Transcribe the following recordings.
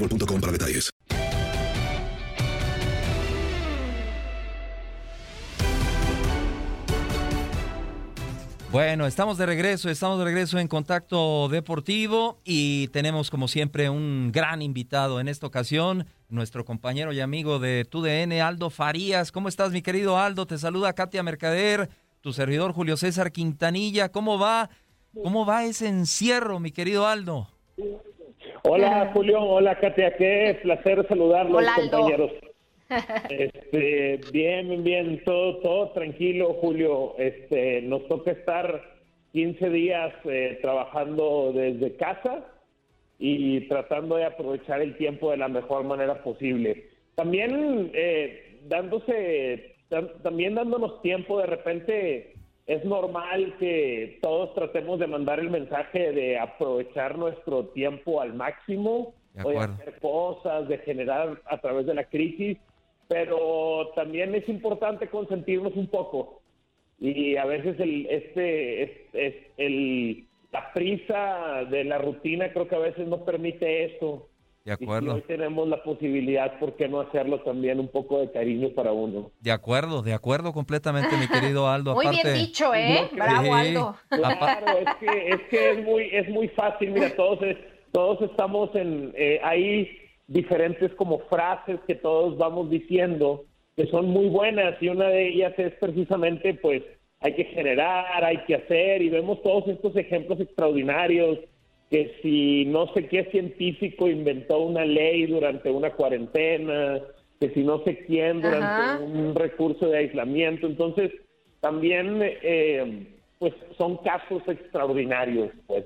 boostmobile.com para detalles. Bueno, estamos de regreso, estamos de regreso en Contacto Deportivo y tenemos como siempre un gran invitado en esta ocasión, nuestro compañero y amigo de TUDN, Aldo Farías. ¿Cómo estás, mi querido Aldo? Te saluda Katia Mercader, tu servidor Julio César Quintanilla. ¿Cómo va? ¿Cómo va ese encierro, mi querido Aldo? Hola Julio, hola Katia, qué placer saludarlos Hola, compañeros. Este, bien, bien, todo, todo tranquilo Julio. Este, nos toca estar 15 días eh, trabajando desde casa y tratando de aprovechar el tiempo de la mejor manera posible. También eh, dándose, tam- también dándonos tiempo de repente es normal que todos tratemos de mandar el mensaje de aprovechar nuestro tiempo al máximo, De o de hacer cosas, de generar a través de la crisis, pero también es importante consentirnos un poco. Y a veces el, este, es, es el, la prisa de la rutina creo que a veces no permite eso. De Y si acuerdo. hoy tenemos la posibilidad, ¿por qué no hacerlo también un poco de cariño para uno? De acuerdo, de acuerdo completamente, mi querido Aldo. Muy Aparte, bien dicho, ¿eh? Bravo, Aldo. Claro, es que es, que es muy es muy fácil. Mira, todos es- todos estamos en eh, hay diferentes como frases que todos vamos diciendo que son muy buenas y una de ellas es precisamente pues hay que generar, hay que hacer y vemos todos estos ejemplos extraordinarios que si no sé qué científico inventó una ley durante una cuarentena, que si no sé quién durante Ajá. un recurso de aislamiento, entonces también eh, pues son casos extraordinarios, pues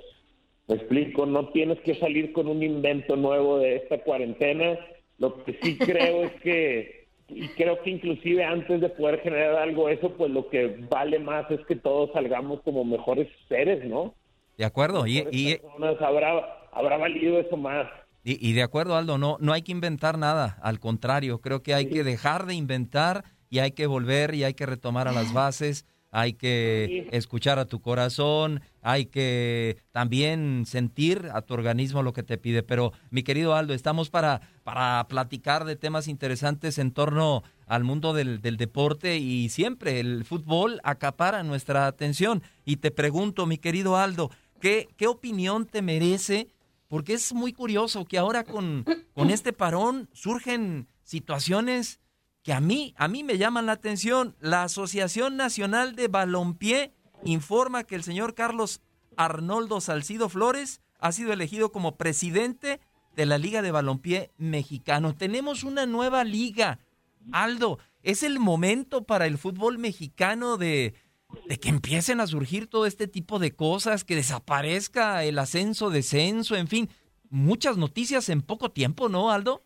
me explico, no tienes que salir con un invento nuevo de esta cuarentena, lo que sí creo es que y creo que inclusive antes de poder generar algo eso, pues lo que vale más es que todos salgamos como mejores seres, ¿no? De acuerdo. Y, y, habrá habrá valido eso más. Y, y de acuerdo, Aldo, no, no hay que inventar nada, al contrario, creo que hay que dejar de inventar y hay que volver y hay que retomar a las bases, hay que escuchar a tu corazón, hay que también sentir a tu organismo lo que te pide. Pero, mi querido Aldo, estamos para, para platicar de temas interesantes en torno al mundo del, del deporte y siempre el fútbol acapara nuestra atención. Y te pregunto, mi querido Aldo, ¿qué, opinión te merece? Porque es muy curioso que ahora con, con este parón surgen situaciones que a mí, a mí me llaman la atención. La Asociación Nacional de Balompié informa que el señor Carlos Arnoldo Salcido Flores ha sido elegido como presidente de la Liga de Balompié Mexicano. Tenemos una nueva liga. Aldo, es el momento para el fútbol mexicano de, de que empiecen a surgir todo este tipo de cosas, que desaparezca el ascenso, descenso, en fin, muchas noticias en poco tiempo, ¿no, Aldo?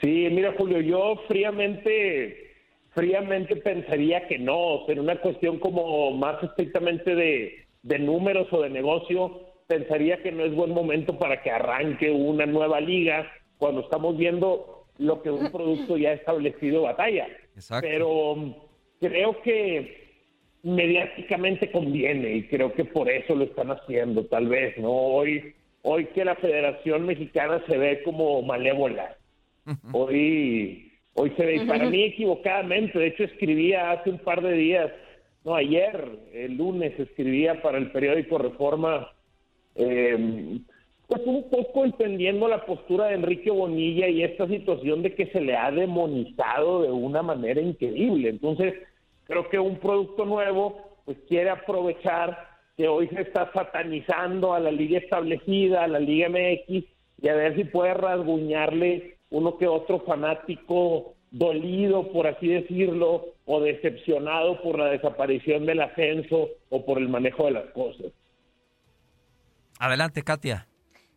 Sí, mira, Julio, yo fríamente, fríamente pensaría que no, pero una cuestión como más estrictamente de, de números o de negocio, pensaría que no es buen momento para que arranque una nueva liga cuando estamos viendo lo que un producto ya establecido batalla. Pero um, creo que mediáticamente conviene y creo que por eso lo están haciendo, tal vez, ¿no? Hoy, hoy que la Federación Mexicana se ve como malévola. Hoy, hoy se ve, y para mí equivocadamente, de hecho escribía hace un par de días, no, ayer, el lunes, escribía para el periódico Reforma eh, pues un poco entendiendo la postura de Enrique Bonilla y esta situación de que se le ha demonizado de una manera increíble. Entonces, creo que un producto nuevo pues quiere aprovechar que hoy se está satanizando a la liga establecida, a la Liga MX, y a ver si puede rasguñarle uno que otro fanático dolido, por así decirlo, o decepcionado por la desaparición del ascenso o por el manejo de las cosas. Adelante, Katia.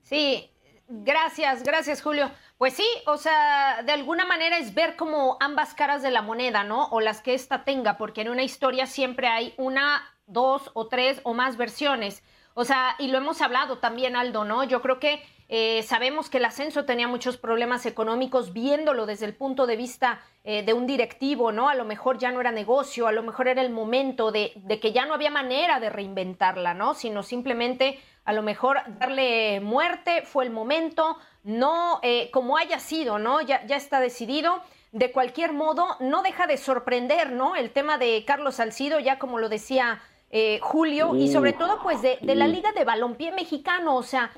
Sí, gracias, gracias, Julio. Pues sí, o sea, de alguna manera es ver como ambas caras de la moneda, ¿no? O las que ésta tenga, porque en una historia siempre hay una, dos o tres o más versiones. O sea, y lo hemos hablado también, Aldo, ¿no? Yo creo que eh, sabemos que el ascenso tenía muchos problemas económicos, viéndolo desde el punto de vista eh, de un directivo, ¿no? A lo mejor ya no era negocio, a lo mejor era el momento de, de que ya no había manera de reinventarla, ¿no? Sino simplemente a lo mejor darle muerte, fue el momento, no eh, como haya sido, ¿no? Ya, ya está decidido. De cualquier modo, no deja de sorprender, ¿no? El tema de Carlos Salcido, ya como lo decía eh, Julio, y sobre todo, pues, de, de, la Liga de Balompié Mexicano, o sea,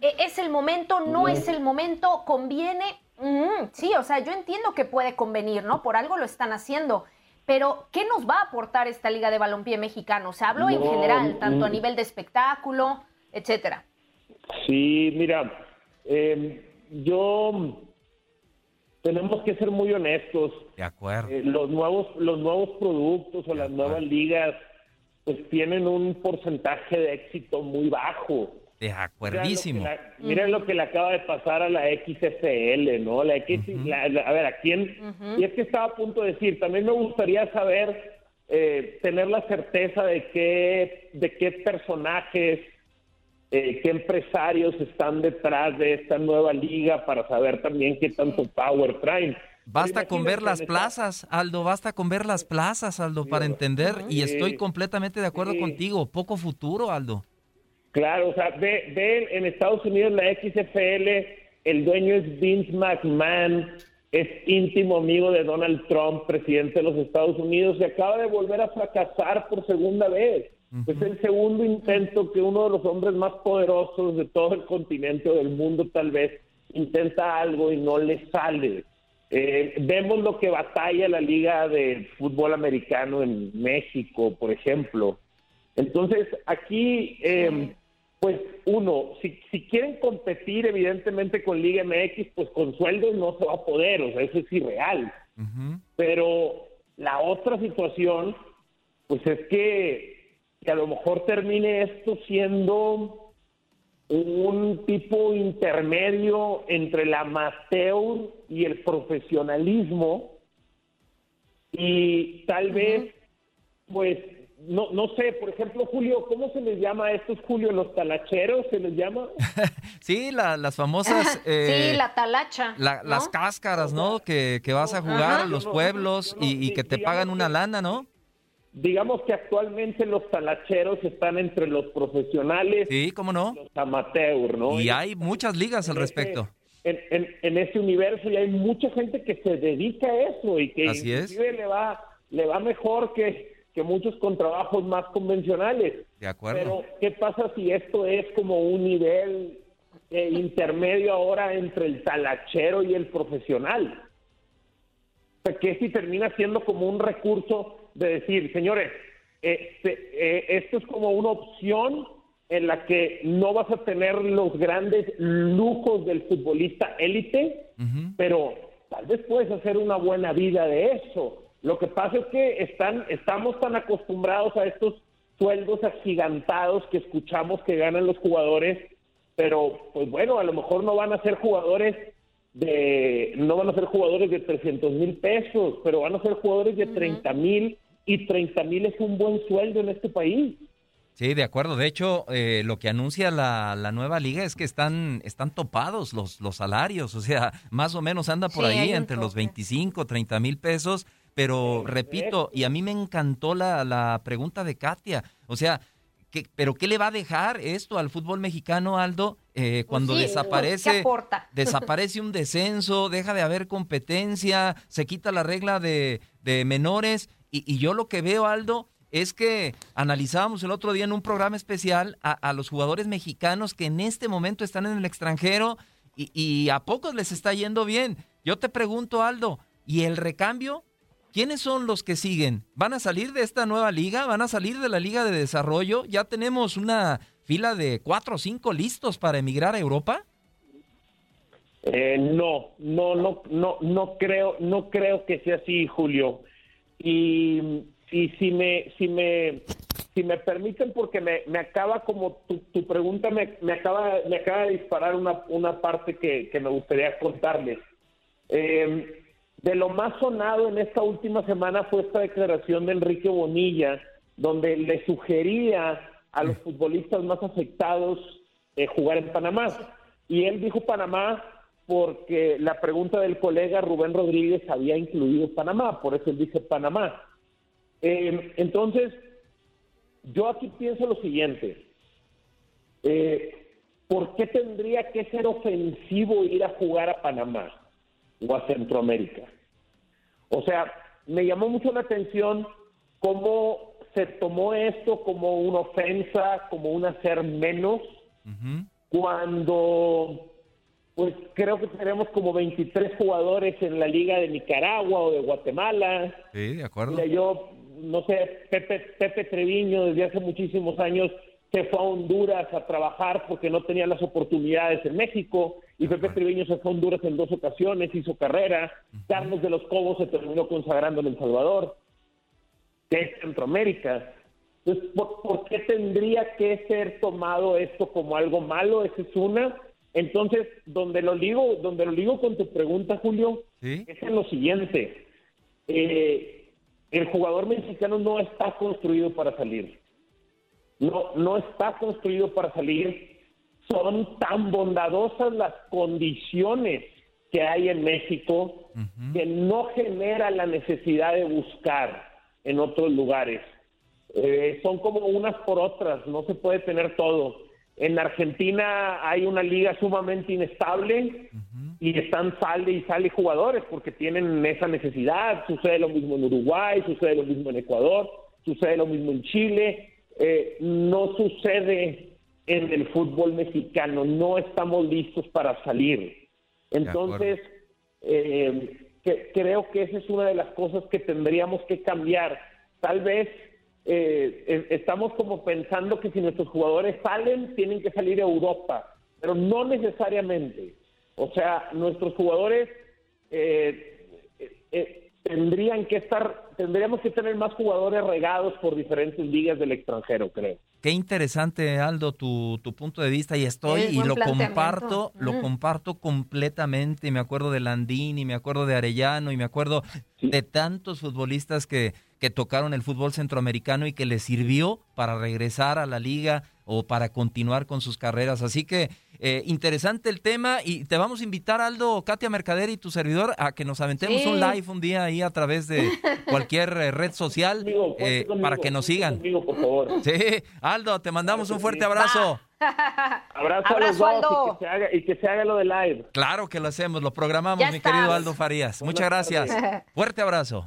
e, es el momento, no es el momento, conviene. Mm, sí, o sea, yo entiendo que puede convenir, ¿no? Por algo lo están haciendo. Pero, ¿qué nos va a aportar esta Liga de Balompié Mexicano? O sea, hablo en general, tanto a nivel de espectáculo, etcétera. Sí, mira, em, yo tenemos que ser muy honestos. De acuerdo. Eh, los nuevos los nuevos productos o las nuevas ligas pues tienen un porcentaje de éxito muy bajo. De acuerdísimo. Miren lo, que le acaba de pasar a la XFL, ¿no? La X, a ver, ¿a quién? Y es que estaba a punto de decir, también me gustaría saber, eh, tener la certeza de qué, de qué personajes eh, qué empresarios están detrás de esta nueva liga para saber también qué tanto power traen. Basta con ver las plazas, Aldo, basta con ver las plazas, Aldo, para entender, y estoy completamente de acuerdo contigo, poco futuro, Aldo. Claro, o sea, ve, en Estados Unidos la XFL, el dueño es Vince McMahon, es íntimo amigo de Donald Trump, presidente de los Estados Unidos, y acaba de volver a fracasar por segunda vez. Es el segundo intento que uno de los hombres más poderosos de todo el continente o del mundo tal vez intenta algo y no le sale. Eh, vemos lo que batalla la Liga de Fútbol Americano en México, por ejemplo. Entonces, aquí, eh, pues uno, si, si quieren competir evidentemente con Liga MX, pues con sueldos no se va a poder, o sea, eso es irreal. Pero la otra situación, pues es que que a lo mejor termine esto siendo un tipo intermedio entre el amateur y el profesionalismo y tal vez, pues, no, no sé, por ejemplo, Julio, ¿cómo se les llama a estos, Julio? ¿Los talacheros se les llama? sí, las famosas... Eh, sí, la talacha. Las cáscaras, ¿no? Que, que vas a jugar a los pueblos y, y que te pagan una lana, ¿no? Digamos que actualmente los talacheros están entre los profesionales sí, ¿cómo no? y los amateurs, ¿no? Y hay muchas ligas al respecto. En, en, ese universo y hay mucha gente que se dedica a eso y que Así le va le va mejor que, que muchos con trabajos más convencionales. De acuerdo. Pero ¿qué pasa si esto es como un nivel eh, intermedio ahora entre el talachero y el profesional? O sea, que si termina siendo como un recurso de decir, señores, este, eh, esto es como una opción en la que no vas a tener los grandes lujos del futbolista élite, pero tal vez puedes hacer una buena vida de eso. Lo que pasa es que están, estamos tan acostumbrados a estos sueldos agigantados que escuchamos que ganan los jugadores, pero pues bueno, a lo mejor no van a ser jugadores de, no van a ser jugadores de 300 mil pesos, pero van a ser jugadores de 30 mil y 30 mil es un buen sueldo en este país. Sí, de acuerdo. De hecho, eh, lo que anuncia la, la, nueva liga es que están, están topados los, los salarios. O sea, más o menos anda por ahí entre los 25, 30 mil pesos. Pero repito, y a mí me encantó la, la pregunta de Katia. O sea, ¿qué, ¿pero qué le va a dejar esto al fútbol mexicano, Aldo? Eh, cuando Pues desaparece, desaparece un descenso, deja de haber competencia, se quita la regla de, de menores. Y, yo lo que veo, Aldo, es que analizábamos el otro día en un programa especial a, a, los jugadores mexicanos que en este momento están en el extranjero y, y, a pocos les está yendo bien. Yo te pregunto, Aldo, ¿y el recambio? ¿Quiénes son los que siguen? ¿Van a salir de esta nueva liga? ¿Van a salir de la liga de desarrollo? ¿Ya tenemos una fila de cuatro o cinco listos para emigrar a Europa? Eh, no, no, no, no, no creo, no creo que sea así, Julio. Y y si me, si me, si me permiten, porque me, me acaba como tu, tu pregunta me, me, acaba, me acaba de disparar una, una parte que, que me gustaría contarles. Eh, de lo más sonado en esta última semana fue esta declaración de Enrique Bonilla, donde le sugería a los futbolistas más afectados eh, jugar en Panamá. Y él dijo Panamá porque la pregunta del colega Rubén Rodríguez había incluido Panamá, por eso él dice Panamá. Eh, entonces, yo aquí pienso lo siguiente. Eh, ¿Por qué tendría que ser ofensivo ir a jugar a Panamá o a Centroamérica? O sea, me llamó mucho la atención cómo se tomó esto como una ofensa, como un hacer menos, uh -huh. cuando pues creo que tenemos como 23 jugadores en la liga de Nicaragua o de Guatemala. Sí, de acuerdo. Mira, yo no sé, Pepe, Pepe Treviño desde hace muchísimos años se fue a Honduras a trabajar porque no tenía las oportunidades en México y Pepe Treviño se fue a Honduras en dos ocasiones, hizo carrera, uh -huh. Carlos de los Cobos se terminó consagrando en El Salvador, que es Centroamérica. Entonces, ¿por, ¿por, qué tendría que ser tomado esto como algo malo? Esa es una. Entonces, donde lo digo, donde lo digo con tu pregunta, Julio, ¿Sí? es en lo siguiente. Eh, el jugador mexicano no está construido para salir. No, no está construido para salir. Son tan bondadosas las condiciones que hay en México uh -huh. que no genera la necesidad de buscar en otros lugares. Eh, son como unas por otras, no se puede tener todo. En Argentina hay una liga sumamente inestable uh -huh. y están sale y sale jugadores porque tienen esa necesidad. Sucede lo mismo en Uruguay, sucede lo mismo en Ecuador, sucede lo mismo en Chile. Eh, no sucede en el fútbol mexicano, no estamos listos para salir. Entonces, eh, que, creo que esa es una de las cosas que tendríamos que cambiar. Tal vez eh, estamos como pensando que si nuestros jugadores salen, tienen que salir a Europa, pero no necesariamente. O sea, nuestros jugadores eh, eh, tendrían que estar, tendríamos que tener más jugadores regados por diferentes ligas del extranjero, creo. Qué interesante, Aldo, tu, tu punto de vista y estoy y lo comparto, mm. lo comparto completamente. Me acuerdo de Landini, me acuerdo de Arellano y me acuerdo sí. de tantos futbolistas que, que tocaron el fútbol centroamericano y que les sirvió para regresar a la liga o para continuar con sus carreras. Así que eh, interesante el tema y te vamos a invitar, Aldo, Katia Mercader y tu servidor a que nos aventemos sí. un live un día ahí a través de cualquier eh, red social conmigo, eh, conmigo, para que nos sigan. Conmigo, por favor. Sí, Aldo, te mandamos un fuerte abrazo. Abrazo, Abrazo a los dos y que, haga, y que, se haga, lo de live. Claro que lo hacemos, lo programamos, ya mi estás. querido Aldo Farías. Buenas Muchas gracias. Tardes. Fuerte abrazo.